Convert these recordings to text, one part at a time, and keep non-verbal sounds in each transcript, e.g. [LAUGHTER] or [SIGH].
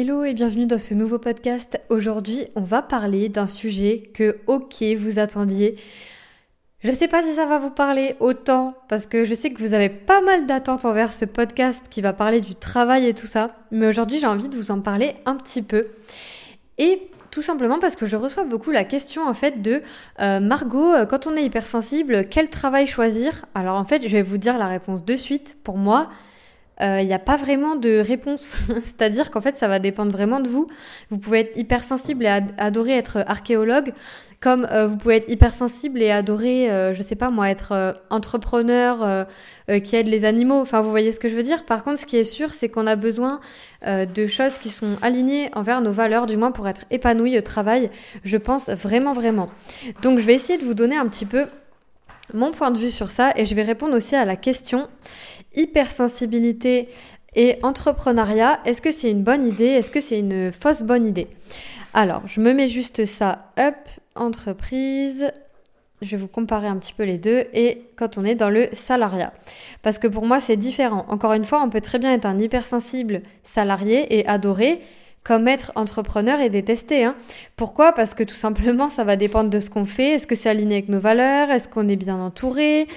Hello et bienvenue dans ce nouveau podcast. Aujourd'hui, on va parler d'un sujet que, ok, vous attendiez. Je sais pas si ça va vous parler autant parce que je sais que vous avez pas mal d'attentes envers ce podcast qui va parler du travail et tout ça. Mais aujourd'hui, j'ai envie de vous en parler un petit peu. Et tout simplement parce que je reçois beaucoup la question en fait de euh, Margot, euh, quand on est hypersensible, quel travail choisir? Alors en fait, je vais vous dire la réponse de suite. Pour moi, il euh, n'y a pas vraiment de réponse. [LAUGHS] C'est-à-dire qu'en fait, ça va dépendre vraiment de vous. Vous pouvez être hypersensible et adorer être archéologue, comme euh, vous pouvez être hypersensible et adorer, euh, je sais pas moi, être entrepreneur qui aide les animaux. Enfin, vous voyez ce que je veux dire? Par contre, ce qui est sûr, c'est qu'on a besoin de choses qui sont alignées envers nos valeurs, du moins pour être épanoui au travail. Je pense vraiment, vraiment. Donc, je vais essayer de vous donner un petit peu mon point de vue sur ça et je vais répondre aussi à la question hypersensibilité et entrepreneuriat, est-ce que c'est une bonne idée? Est-ce que c'est une fausse bonne idée? Alors, je me mets juste ça, up, entreprise, je vais vous comparer un petit peu les deux et quand on est dans le salariat. Parce que pour moi, c'est différent. Encore une fois, on peut très bien être un hypersensible salarié et adorer comme être entrepreneur et détester. Hein. Pourquoi? Parce que tout simplement, ça va dépendre de ce qu'on fait. Est-ce que c'est aligné avec nos valeurs? Est-ce qu'on est bien entouré?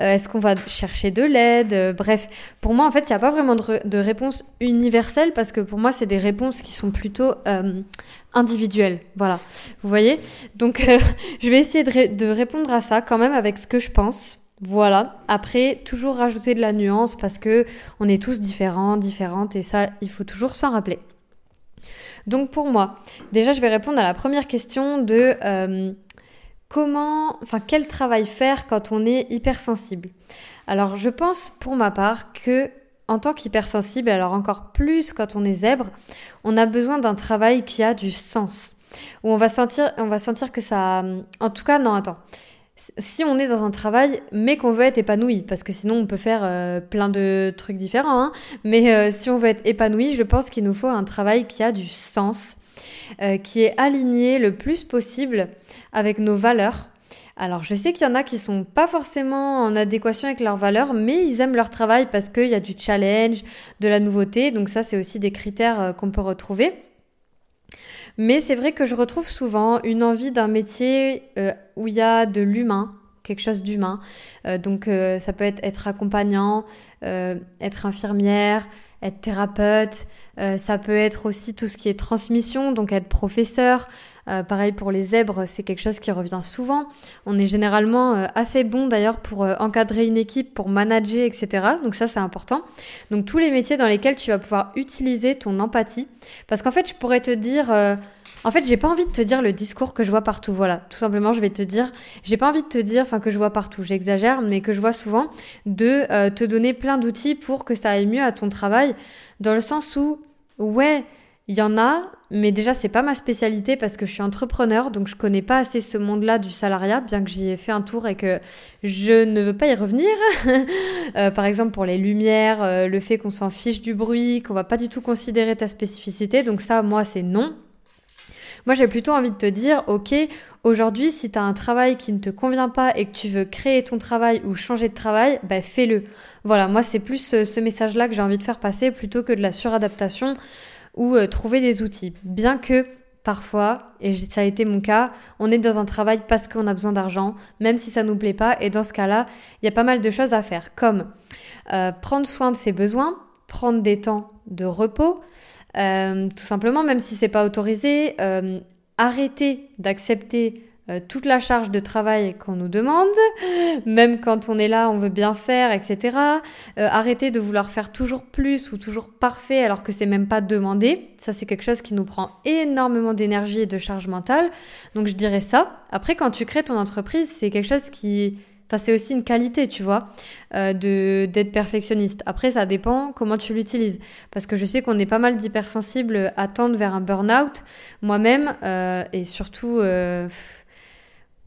Euh, Est-ce qu'on va chercher de l'aide? Euh, Bref, pour moi, en fait, il n'y a pas vraiment de, réponse universelle parce que pour moi, c'est des réponses qui sont plutôt euh, individuelles. Voilà, vous voyez? Donc, [LAUGHS] je vais essayer de, de répondre à ça quand même avec ce que je pense. Voilà. Après, toujours rajouter de la nuance parce que on est tous différents, différentes, et ça, il faut toujours s'en rappeler. Donc pour moi, déjà je vais répondre à la première question de euh, comment, enfin quel travail faire quand on est hypersensible. Alors je pense pour ma part que en tant qu'hypersensible, alors encore plus quand on est zèbre, on a besoin d'un travail qui a du sens. Où on va sentir, on va sentir que ça, en tout cas non attends, si on est dans un travail, mais qu'on veut être épanoui, parce que sinon on peut faire euh, plein de trucs différents, hein, mais euh, si on veut être épanoui, je pense qu'il nous faut un travail qui a du sens, euh, qui est aligné le plus possible avec nos valeurs. Alors je sais qu'il y en a qui sont pas forcément en adéquation avec leurs valeurs, mais ils aiment leur travail parce qu'il y a du challenge, de la nouveauté, donc ça c'est aussi des critères qu'on peut retrouver. Mais c'est vrai que je retrouve souvent une envie d'un métier euh, où il y a de l'humain, quelque chose d'humain. Euh, donc euh, ça peut être être accompagnant, être infirmière, être thérapeute. ça peut être aussi tout ce qui est transmission, donc être professeur. Pareil pour les zèbres, c'est quelque chose qui revient souvent. On est généralement assez bon d'ailleurs pour encadrer une équipe, pour manager, etc. Donc ça c'est important. Donc tous les métiers dans lesquels tu vas pouvoir utiliser ton empathie. Parce qu'en fait je pourrais te dire en fait, j'ai pas envie de te dire le discours que je vois partout. Voilà, tout simplement, je vais te dire, j'ai pas envie de te dire, enfin que je vois partout, j'exagère, mais que je vois souvent, de euh, te donner plein d'outils pour que ça aille mieux à ton travail, dans le sens où, ouais, il y en a, mais déjà c'est pas ma spécialité parce que je suis entrepreneur, donc je connais pas assez ce monde-là du salariat, bien que j'y ai fait un tour et que je ne veux pas y revenir. [LAUGHS] Euh, par exemple pour les lumières, euh, le fait qu'on s'en fiche du bruit, qu'on va pas du tout considérer ta spécificité, donc ça moi c'est non. Moi, j'ai plutôt envie de te dire, ok, aujourd'hui, si tu as un travail qui ne te convient pas et que tu veux créer ton travail ou changer de travail, bah, fais-le. Voilà, moi, c'est plus euh, ce, message-là que j'ai envie de faire passer plutôt que de la suradaptation ou euh, trouver des outils. Bien que parfois, et ça a été mon cas, on est dans un travail parce qu'on a besoin d'argent, même si ça nous plaît pas. Et dans ce cas-là, il y a pas mal de choses à faire, comme euh, prendre soin de ses besoins, prendre des temps de repos, euh, tout simplement, même si c'est pas autorisé, arrêter d'accepter euh, toute la charge de travail qu'on nous demande, même quand on est là, on veut bien faire, etc. arrêter de vouloir faire toujours plus ou toujours parfait alors que c'est même pas demandé. Ça, c'est quelque chose qui nous prend énormément d'énergie et de charge mentale. Donc, je dirais ça. Après, quand tu crées ton entreprise, c'est quelque chose qui Enfin, c'est aussi une qualité, tu vois, euh, de d'être perfectionniste. Après, ça dépend comment tu l'utilises. Parce que je sais qu'on est pas mal d'hypersensibles à tendre vers un burn-out. Moi-même, euh, et surtout, euh,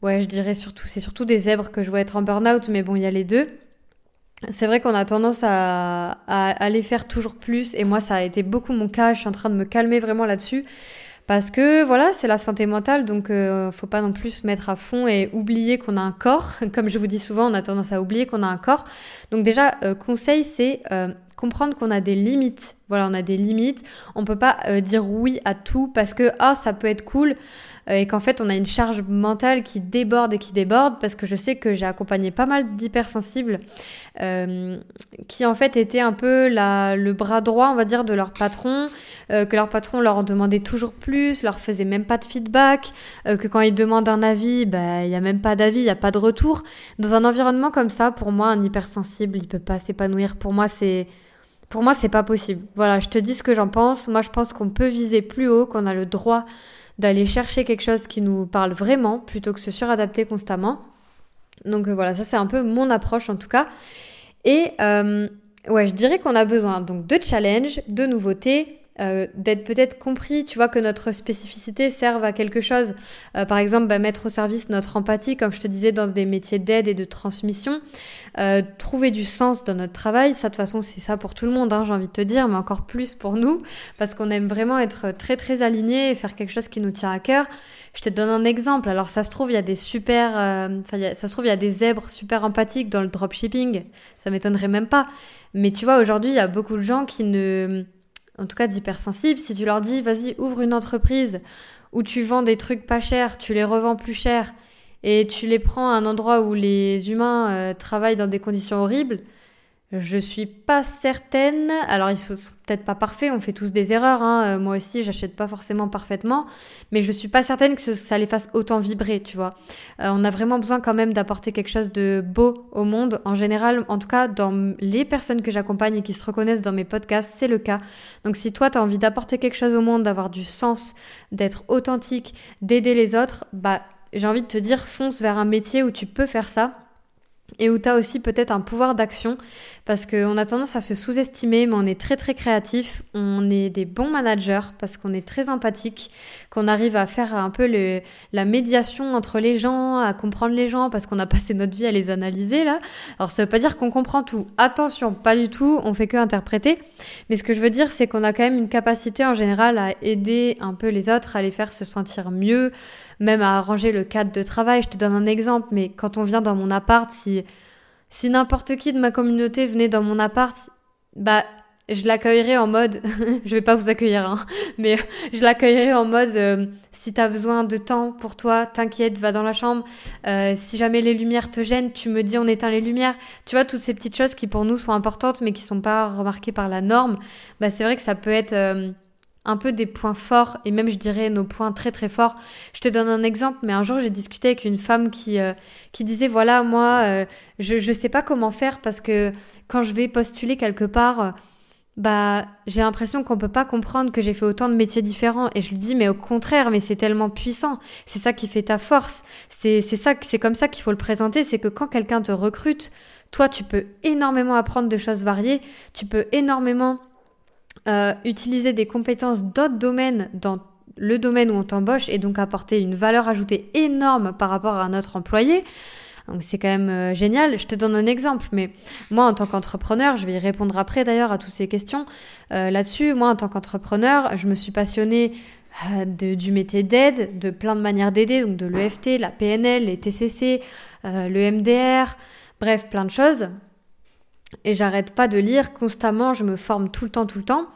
ouais, je dirais surtout, c'est surtout des zèbres que je vois être en burn-out, mais bon, il y a les deux. C'est vrai qu'on a tendance à, aller faire toujours plus, et moi, ça a été beaucoup mon cas. Je suis en train de me calmer vraiment là-dessus. Parce que voilà, c'est la santé mentale, donc euh, faut pas non plus se mettre à fond et oublier qu'on a un corps. [LAUGHS] Comme je vous dis souvent, on a tendance à oublier qu'on a un corps. Donc déjà, euh, conseil, c'est euh, comprendre qu'on a des limites. Voilà, on a des limites. On peut pas dire oui à tout parce que ah ça peut être cool et qu'en fait on a une charge mentale qui déborde et qui déborde parce que je sais que j'ai accompagné pas mal d'hypersensibles euh, qui en fait étaient un peu le bras droit on va dire de leur patron, euh, que leur patron leur demandait toujours plus, leur faisait même pas de feedback, que quand ils demandent un avis, bah il y a même pas d'avis, il y a pas de retour. Dans un environnement comme ça, pour moi un hypersensible il peut pas s'épanouir. Pour moi c'est pour moi, c'est pas possible. Voilà, je te dis ce que j'en pense. Moi, je pense qu'on peut viser plus haut, qu'on a le droit d'aller chercher quelque chose qui nous parle vraiment plutôt que se suradapter constamment. Donc euh, voilà, ça c'est un peu mon approche en tout cas. Et euh, ouais, je dirais qu'on a besoin donc de challenge, de nouveautés, euh, d'être peut-être compris, tu vois, que notre spécificité serve à quelque chose. Euh, par exemple, bah, mettre au service notre empathie, comme je te disais, dans des métiers d'aide et de transmission. Euh, trouver du sens dans notre travail, ça de toute façon, c'est ça pour tout le monde, hein, j'ai envie de te dire, mais encore plus pour nous, parce qu'on aime vraiment être très très alignés et faire quelque chose qui nous tient à cœur. Je te donne un exemple. Alors ça se trouve, il y a des super, enfin, ça se trouve, il y a des zèbres super empathiques dans le dropshipping. Ça m'étonnerait même pas. Mais tu vois, aujourd'hui, il y a beaucoup de gens qui ne en tout cas d'hypersensibles, si tu leur dis vas-y ouvre une entreprise où tu vends des trucs pas chers, tu les revends plus cher et tu les prends à un endroit où les humains euh, travaillent dans des conditions horribles, je suis pas certaine. Alors, ils sont peut-être pas parfaits, on fait tous des erreurs. Hein. Euh, moi aussi, j'achète pas forcément parfaitement, mais je suis pas certaine que ça les fasse autant vibrer, tu vois. Euh, on a vraiment besoin quand même d'apporter quelque chose de beau au monde. En général, en tout cas, dans les personnes que j'accompagne et qui se reconnaissent dans mes podcasts, c'est le cas. Donc, si toi, tu as envie d'apporter quelque chose au monde, d'avoir du sens, d'être authentique, d'aider les autres, bah, j'ai envie de te dire, fonce vers un métier où tu peux faire ça et où tu as aussi peut-être un pouvoir d'action parce qu'on a tendance à se sous-estimer, mais on est très très créatif, on est des bons managers parce qu'on est très empathique, qu'on arrive à faire un peu la médiation entre les gens, à comprendre les gens parce qu'on a passé notre vie à les analyser là. Alors ça veut pas dire qu'on comprend tout, attention, pas du tout, on fait que interpréter, mais ce que je veux dire c'est qu'on a quand même une capacité en général à aider un peu les autres, à les faire se sentir mieux, même à arranger le cadre de travail. Je te donne un exemple, mais quand on vient dans mon appart, si si n'importe qui de ma communauté venait dans mon appart, bah je l'accueillerais en mode, [LAUGHS] je vais pas vous accueillir, hein, mais je l'accueillerais en mode, euh, si t'as besoin de temps pour toi, t'inquiète, va dans la chambre. Euh, si jamais les lumières te gênent, tu me dis on éteint les lumières. Tu vois toutes ces petites choses qui pour nous sont importantes, mais qui sont pas remarquées par la norme. Bah c'est vrai que ça peut être euh, un peu des points forts et même je dirais nos points très très forts. Je te donne un exemple, mais un jour j'ai discuté avec une femme qui euh, qui disait voilà moi euh, je je sais pas comment faire parce que quand je vais postuler quelque part euh, bah j'ai l'impression qu'on peut pas comprendre que j'ai fait autant de métiers différents. Et je lui dis mais au contraire mais c'est tellement puissant. C'est ça qui fait ta force. C'est c'est ça c'est comme ça qu'il faut le présenter. C'est que quand quelqu'un te recrute toi tu peux énormément apprendre de choses variées. Tu peux énormément euh, utiliser des compétences d'autres domaines dans le domaine où on t'embauche et donc apporter une valeur ajoutée énorme par rapport à un autre employé. C'est quand même euh, génial. Je te donne un exemple, mais moi en tant qu'entrepreneur, je vais y répondre après d'ailleurs à toutes ces questions euh, là-dessus. Moi en tant qu'entrepreneur, je me suis passionnée du métier d'aide, de plein de manières d'aider, donc de l'EFT, la PNL, les TCC, le MDR, bref, plein de choses et j'arrête pas de lire constamment, je me forme tout le temps, tout le temps.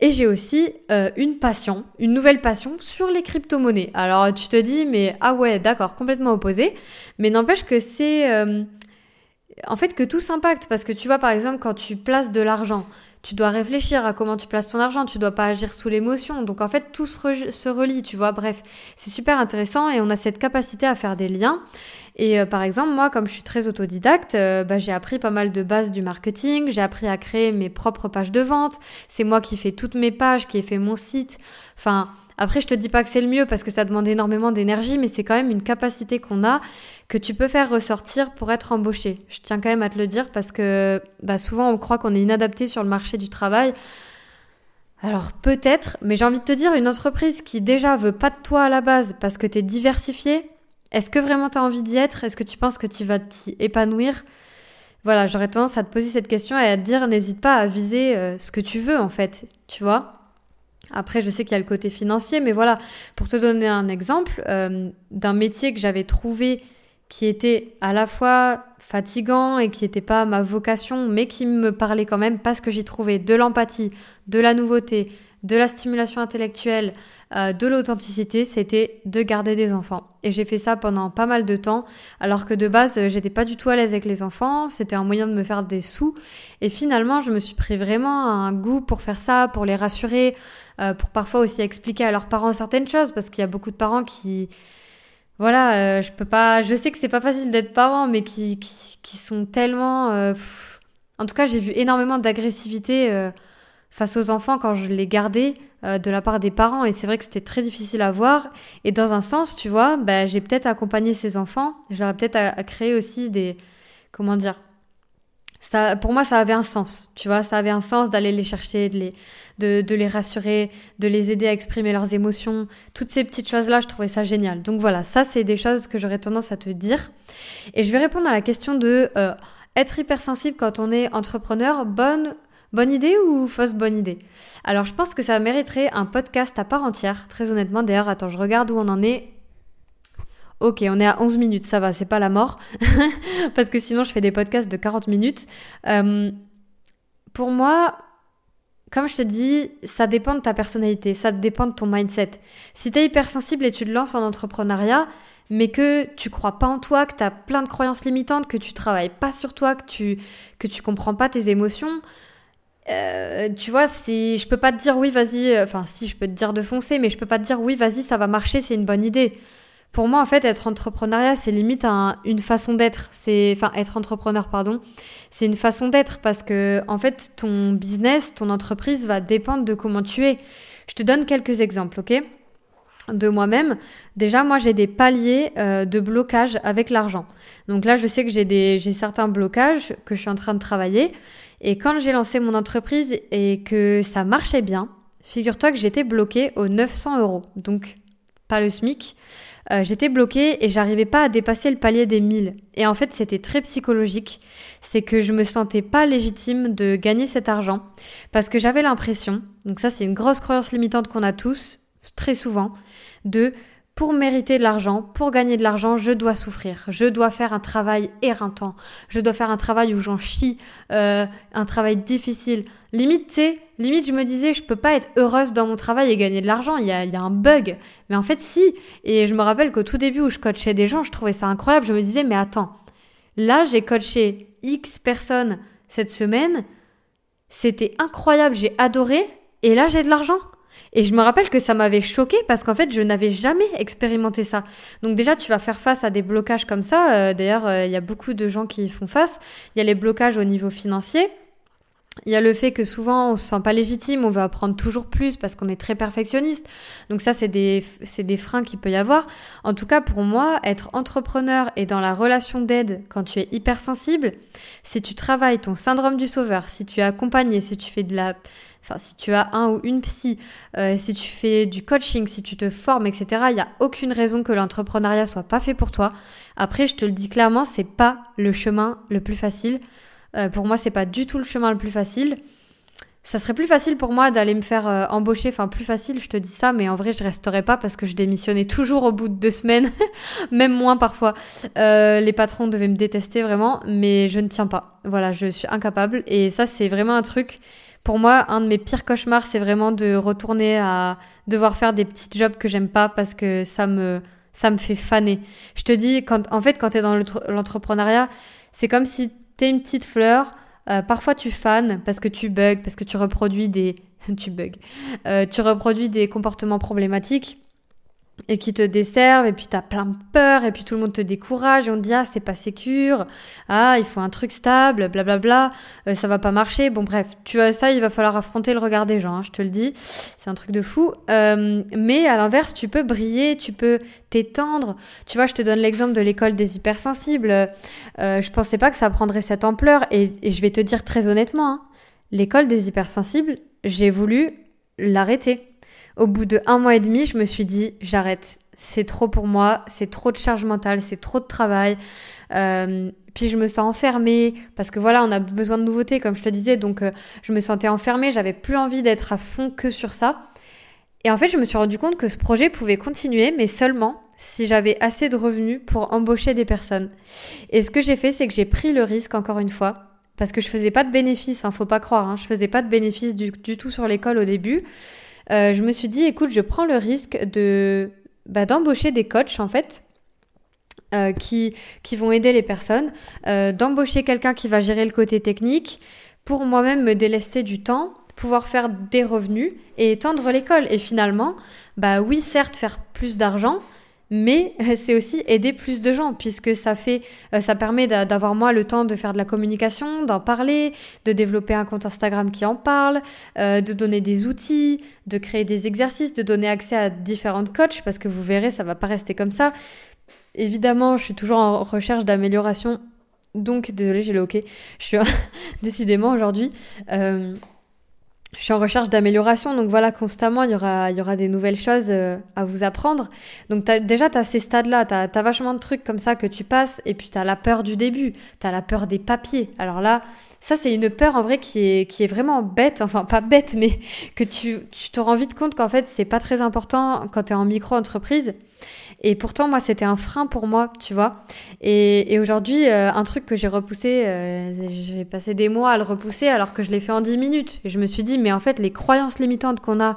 Et j'ai aussi euh, une passion, une nouvelle passion sur les crypto-monnaies. Alors tu te dis, mais ah ouais, d'accord, complètement opposé. Mais n'empêche que c'est... Euh, en fait, que tout s'impacte. Parce que tu vois, par exemple, quand tu places de l'argent, tu dois réfléchir à comment tu places ton argent, tu dois pas agir sous l'émotion. Donc en fait, tout se, relie, tu vois. Bref, c'est super intéressant et on a cette capacité à faire des liens. Et euh, par exemple, moi, comme je suis très autodidacte, euh, bah, j'ai appris pas mal de bases du marketing, j'ai appris à créer mes propres pages de vente. C'est moi qui fais toutes mes pages, qui ai fait mon site. Enfin, après, je te dis pas que c'est le mieux parce que ça demande énormément d'énergie, mais c'est quand même une capacité qu'on a que tu peux faire ressortir pour être embauché. Je tiens quand même à te le dire parce que bah, souvent on croit qu'on est inadapté sur le marché du travail. Alors peut-être, mais j'ai envie de te dire, une entreprise qui déjà veut pas de toi à la base parce que tu es diversifié, est-ce que vraiment tu as envie d'y être? Est-ce que tu penses que tu vas t'y épanouir? Voilà, j'aurais tendance à te poser cette question et à te dire n'hésite pas à viser euh, ce que tu veux en fait, tu vois? Après, je sais qu'il y a le côté financier, mais voilà, pour te donner un exemple euh, d'un métier que j'avais trouvé qui était à la fois fatigant et qui n'était pas ma vocation, mais qui me parlait quand même parce que j'y trouvais de l'empathie, de la nouveauté, de la stimulation intellectuelle, euh, de l'authenticité, c'était de garder des enfants. Et j'ai fait ça pendant pas mal de temps, alors que de base, j'étais pas du tout à l'aise avec les enfants, c'était un moyen de me faire des sous. Et finalement, je me suis pris vraiment un goût pour faire ça, pour les rassurer, euh, pour parfois aussi expliquer à leurs parents certaines choses, parce qu'il y a beaucoup de parents qui voilà, euh, je peux pas. Je sais que c'est pas facile d'être parent, mais qui, qui, sont tellement. en tout cas, j'ai vu énormément d'agressivité face aux enfants quand je les gardais euh, de la part des parents. Et c'est vrai que c'était très difficile à voir. Et dans un sens tu vois bah, j'ai peut-être accompagné ces enfants. J'aurais peut-être à, créer aussi des comment dire ça pour moi ça avait un sens. Tu vois ça avait un sens d'aller les chercher de les de, les rassurer de les aider à exprimer leurs émotions. Toutes ces petites choses là je trouvais ça génial. Donc voilà ça c'est des choses que j'aurais tendance à te dire. Et je vais répondre à la question de euh, être hypersensible quand on est entrepreneur bonne Bonne idée ou fausse bonne idée? Alors je pense que ça mériterait un podcast à part entière, très honnêtement. D'ailleurs, attends, je regarde où on en est. Ok, on est à 11 minutes, ça va, c'est pas la mort. [LAUGHS] Parce que sinon, je fais des podcasts de 40 minutes. Euh, pour moi, comme je te dis, ça dépend de ta personnalité, ça dépend de ton mindset. Si tu es hypersensible et tu te lances en entrepreneuriat, mais que tu crois pas en toi, que tu as plein de croyances limitantes, que tu travailles pas sur toi, que tu que tu comprends pas tes émotions, euh, tu vois, si je peux pas te dire oui, vas-y, euh, enfin si je peux te dire de foncer, mais je peux pas te dire oui, vas-y, ça va marcher, c'est une bonne idée. Pour moi, en fait, être entrepreneuriat, c'est limite une façon d'être. Enfin, être entrepreneur, pardon, c'est une façon d'être parce que, en fait, ton business, ton entreprise va dépendre de comment tu es. Je te donne quelques exemples, ok? De moi-même. Déjà, moi, j'ai des paliers euh, de blocage avec l'argent. Donc là, je sais que j'ai des, j'ai certains blocages que je suis en train de travailler. Et quand j'ai lancé mon entreprise et que ça marchait bien, figure-toi que j'étais bloquée aux 900 euros. Donc, pas le SMIC. Euh, j'étais bloquée et j'arrivais pas à dépasser le palier des 1000. Et en fait, c'était très psychologique. C'est que je me sentais pas légitime de gagner cet argent parce que j'avais l'impression, donc ça c'est une grosse croyance limitante qu'on a tous, très souvent, de pour mériter de l'argent, pour gagner de l'argent, je dois souffrir. Je dois faire un travail éreintant. Je dois faire un travail où j'en chie, euh, un travail difficile. Limite, tu limite, je me disais, je peux pas être heureuse dans mon travail et gagner de l'argent. Il y a, y a un bug. Mais en fait, si. Et je me rappelle qu'au tout début où je coachais des gens, je trouvais ça incroyable. Je me disais, mais attends, là, j'ai coaché X personnes cette semaine. C'était incroyable. J'ai adoré. Et là, j'ai de l'argent. Et je me rappelle que ça m'avait choqué parce qu'en fait, je n'avais jamais expérimenté ça. Donc déjà, tu vas faire face à des blocages comme ça. Euh, d'ailleurs, euh, il y a beaucoup de gens qui y font face. Il y a les blocages au niveau financier. Il y a le fait que souvent on se sent pas légitime, on veut apprendre toujours plus parce qu'on est très perfectionniste. Donc ça, c'est des, c'est des freins qu'il peut y avoir. En tout cas, pour moi, être entrepreneur et dans la relation d'aide quand tu es hypersensible, si tu travailles ton syndrome du sauveur, si tu es accompagné, si tu fais de la Enfin, si tu as un ou une psy, euh, si tu fais du coaching, si tu te formes, etc., il n'y a aucune raison que l'entrepreneuriat soit pas fait pour toi. Après, je te le dis clairement, c'est pas le chemin le plus facile. Euh, pour moi, c'est pas du tout le chemin le plus facile. Ça serait plus facile pour moi d'aller me faire euh, embaucher, enfin plus facile, je te dis ça, mais en vrai je resterai pas parce que je démissionnais toujours au bout de deux semaines, [LAUGHS] même moins parfois. les patrons devaient me détester vraiment, mais je ne tiens pas. Voilà, je suis incapable et ça c'est vraiment un truc pour moi, un de mes pires cauchemars, c'est vraiment de retourner à devoir faire des petits jobs que j'aime pas parce que ça me, ça me fait faner. Je te dis, quand, en fait, quand tu es dans l'entrepreneuriat, c'est comme si tu es une petite fleur. Euh, parfois, tu fanes parce que tu bugs, parce que tu reproduis des, [LAUGHS] tu bugs, euh, tu reproduis des comportements problématiques et qui te desservent et puis t'as plein de peur et puis tout le monde te décourage et on te dit ah c'est pas sécure ah il faut un truc stable blablabla bla, bla, euh, ça va pas marcher. Bon bref tu vois ça il va falloir affronter le regard des gens hein, je te le dis. C'est un truc de fou. Euh, mais à l'inverse tu peux briller tu peux t'étendre. Tu vois je te donne l'exemple de l'école des hypersensibles. Euh, je pensais pas que ça prendrait cette ampleur et, et je vais te dire très honnêtement hein, l'école des hypersensibles j'ai voulu l'arrêter au bout de un mois et demi, je me suis dit j'arrête. C'est trop pour moi, c'est trop de charge mentale, c'est trop de travail. Euh, puis je me sens enfermée parce que voilà, on a besoin de nouveautés, comme je te disais. Donc euh, je me sentais enfermée, j'avais plus envie d'être à fond que sur ça. Et en fait, je me suis rendu compte que ce projet pouvait continuer, mais seulement si j'avais assez de revenus pour embaucher des personnes. Et ce que j'ai fait, c'est que j'ai pris le risque, encore une fois, parce que je faisais pas de bénéfices, hein, faut pas croire, hein, je faisais pas de bénéfices du, tout sur l'école au début. Euh, je me suis dit, écoute, je prends le risque de bah, d'embaucher des coachs en fait. Euh, qui, qui vont aider les personnes, euh, d'embaucher quelqu'un qui va gérer le côté technique, pour moi-même me délester du temps, pouvoir faire des revenus et étendre l'école. Et finalement, bah oui, certes, faire plus d'argent, mais c'est aussi aider plus de gens puisque ça fait euh, ça permet d'avoir moi le temps de faire de la communication, d'en parler, de développer un compte Instagram qui en parle, euh, de donner des outils, de créer des exercices, de donner accès à différentes coachs parce que vous verrez ça va pas rester comme ça. Évidemment, je suis toujours en recherche d'amélioration. Donc, désolé, j'ai le OK. Je suis [LAUGHS] décidément aujourd'hui. Euh, je suis en recherche d'amélioration, donc voilà, constamment, il y aura, il y aura des nouvelles choses euh, à vous apprendre. Donc déjà, tu as ces stades-là, tu as, vachement de trucs comme ça que tu passes, et puis tu as la peur du début, tu as la peur des papiers. Alors là, ça, c'est une peur en vrai qui est, qui est vraiment bête, [LAUGHS] enfin pas bête, mais que tu, tu te rends vite compte qu'en fait, c'est pas très important quand tu es en micro-entreprise. Et pourtant, moi, c'était un frein pour moi, tu vois. Et, et aujourd'hui, euh, un truc que j'ai repoussé, euh, j'ai passé des mois à le repousser alors que je l'ai fait en 10 minutes. Je me suis dit, mais en fait, les croyances limitantes qu'on a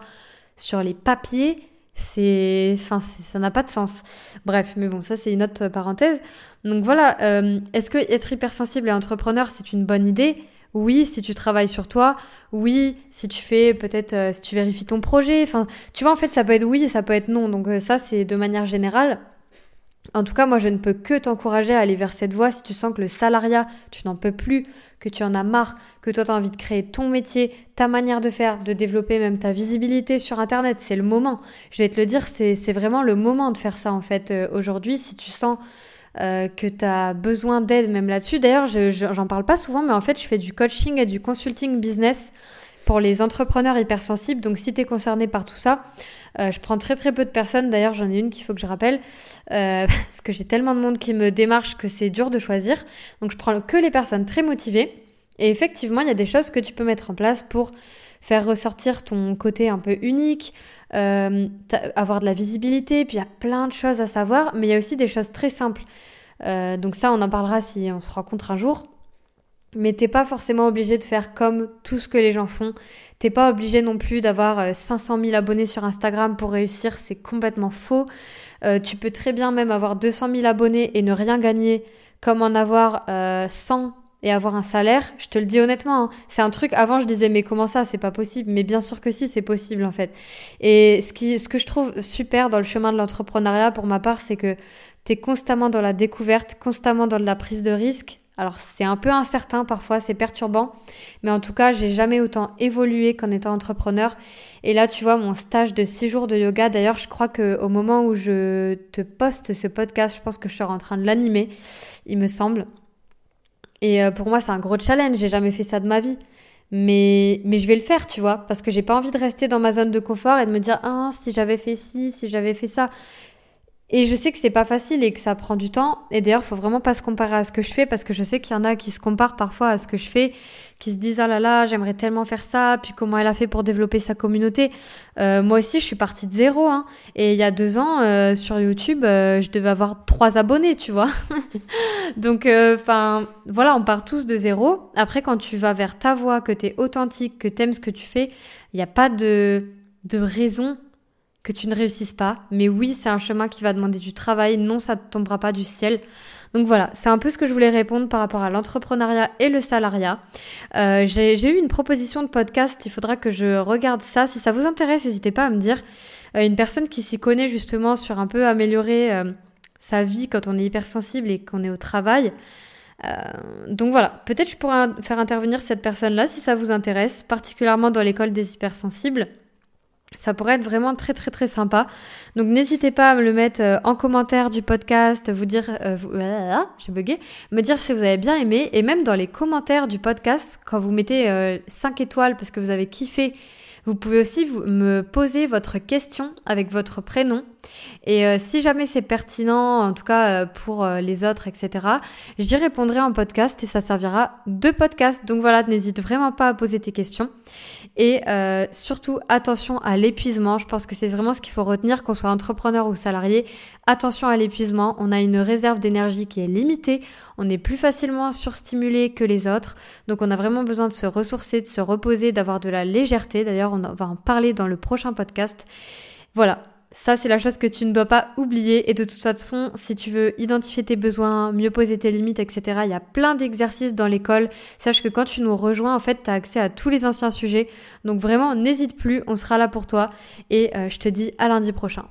sur les papiers, c'est, enfin, ça n'a pas de sens. Bref, mais bon, ça c'est une autre parenthèse. Donc voilà, euh, est-ce que être hypersensible et entrepreneur, c'est une bonne idée? Oui, si tu travailles sur toi. Oui, si tu fais peut-être, euh, si tu vérifies ton projet. Enfin, tu vois, en fait, ça peut être oui et ça peut être non. Donc euh, ça, c'est de manière générale. En tout cas, moi, je ne peux que t'encourager à aller vers cette voie si tu sens que le salariat, tu n'en peux plus, que tu en as marre, que toi, tu as envie de créer ton métier, ta manière de faire, de développer même ta visibilité sur Internet. C'est le moment. Je vais te le dire, c'est vraiment le moment de faire ça, en fait, euh, aujourd'hui. Si tu sens euh, que tu as besoin d'aide même là-dessus. D'ailleurs, je, j'en parle pas souvent, mais en fait, je fais du coaching et du consulting business pour les entrepreneurs hypersensibles. Donc, si tu es concerné par tout ça, euh, je prends très très peu de personnes. D'ailleurs, j'en ai une qu'il faut que je rappelle, euh, [LAUGHS] parce que j'ai tellement de monde qui me démarche que c'est dur de choisir. Donc, je prends que les personnes très motivées. Et effectivement, il y a des choses que tu peux mettre en place pour faire ressortir ton côté un peu unique, euh, avoir de la visibilité, puis il y a plein de choses à savoir, mais il y a aussi des choses très simples. Donc ça, on en parlera si on se rencontre un jour. Mais t'es pas forcément obligé de faire comme tout ce que les gens font. T'es pas obligé non plus d'avoir 500 euh, 000 abonnés sur Instagram pour réussir, c'est complètement faux. tu peux très bien même avoir 200 000 abonnés et ne rien gagner, comme en avoir 100 et avoir un salaire, je te le dis honnêtement, hein, c'est un truc, avant je disais mais comment ça, c'est pas possible, mais bien sûr que si, c'est possible en fait. Et ce, qui, ce que je trouve super dans le chemin de l'entrepreneuriat pour ma part, c'est que tu es constamment dans la découverte, constamment dans la prise de risque. Alors c'est un peu incertain parfois, c'est perturbant, mais en tout cas j'ai jamais autant évolué qu'en étant entrepreneur. Et là tu vois mon stage de six jours de yoga, d'ailleurs je crois que au moment où je te poste ce podcast, je pense que je serai en train de l'animer, il me semble. Et euh, pour moi, c'est un gros challenge. J'ai jamais fait ça de ma vie. Mais, mais je vais le faire, tu vois, parce que j'ai pas envie de rester dans ma zone de confort et de me dire, ah, si j'avais fait ci, si j'avais fait ça. Et je sais que c'est pas facile et que ça prend du temps. Et d'ailleurs, faut vraiment pas se comparer à ce que je fais parce que je sais qu'il y en a qui se comparent parfois à ce que je fais, qui se disent ah là là, j'aimerais tellement faire ça. Puis comment elle a fait pour développer sa communauté. Euh, moi aussi, je suis partie de zéro. Hein. Et il y a deux ans euh, sur YouTube, euh, je devais avoir trois abonnés, tu vois. [LAUGHS] Donc, enfin, voilà, on part tous de zéro. Après, quand tu vas vers ta voix, que t'es authentique, que t'aimes ce que tu fais, il n'y a pas de de raison que tu ne réussisses pas. Mais oui, c'est un chemin qui va demander du travail. Non, ça ne tombera pas du ciel. Donc voilà, c'est un peu ce que je voulais répondre par rapport à l'entrepreneuriat et le salariat. Euh, j'ai eu une proposition de podcast, il faudra que je regarde ça. Si ça vous intéresse, n'hésitez pas à me dire. Euh, une personne qui s'y connaît justement sur un peu améliorer euh, sa vie quand on est hypersensible et qu'on est au travail. donc voilà, peut-être je pourrais faire intervenir cette personne-là si ça vous intéresse, particulièrement dans l'école des hypersensibles. Ça pourrait être vraiment très très très sympa. Donc n'hésitez pas à me le mettre euh, en commentaire du podcast, vous dire, euh, ah, j'ai bugué, me dire si vous avez bien aimé et même dans les commentaires du podcast quand vous mettez euh, 5 étoiles parce que vous avez kiffé, vous pouvez aussi vous, me poser votre question avec votre prénom Et euh, si jamais c'est pertinent, en tout cas euh, pour euh, les autres, etc., j'y répondrai en podcast et ça servira de podcast. Donc voilà, n'hésite vraiment pas à poser tes questions. Et surtout, attention à l'épuisement. Je pense que c'est vraiment ce qu'il faut retenir, qu'on soit entrepreneur ou salarié. Attention à l'épuisement. On a une réserve d'énergie qui est limitée. On est plus facilement surstimulé que les autres. Donc on a vraiment besoin de se ressourcer, de se reposer, d'avoir de la légèreté. D'ailleurs, on va en parler dans le prochain podcast. Voilà, ça, c'est la chose que tu ne dois pas oublier. Et de toute façon, si tu veux identifier tes besoins, mieux poser tes limites, etc., il y a plein d'exercices dans l'école. Sache que quand tu nous rejoins, en fait, tu as accès à tous les anciens sujets. Donc vraiment, n'hésite plus, on sera là pour toi. Et euh, je te dis à lundi prochain.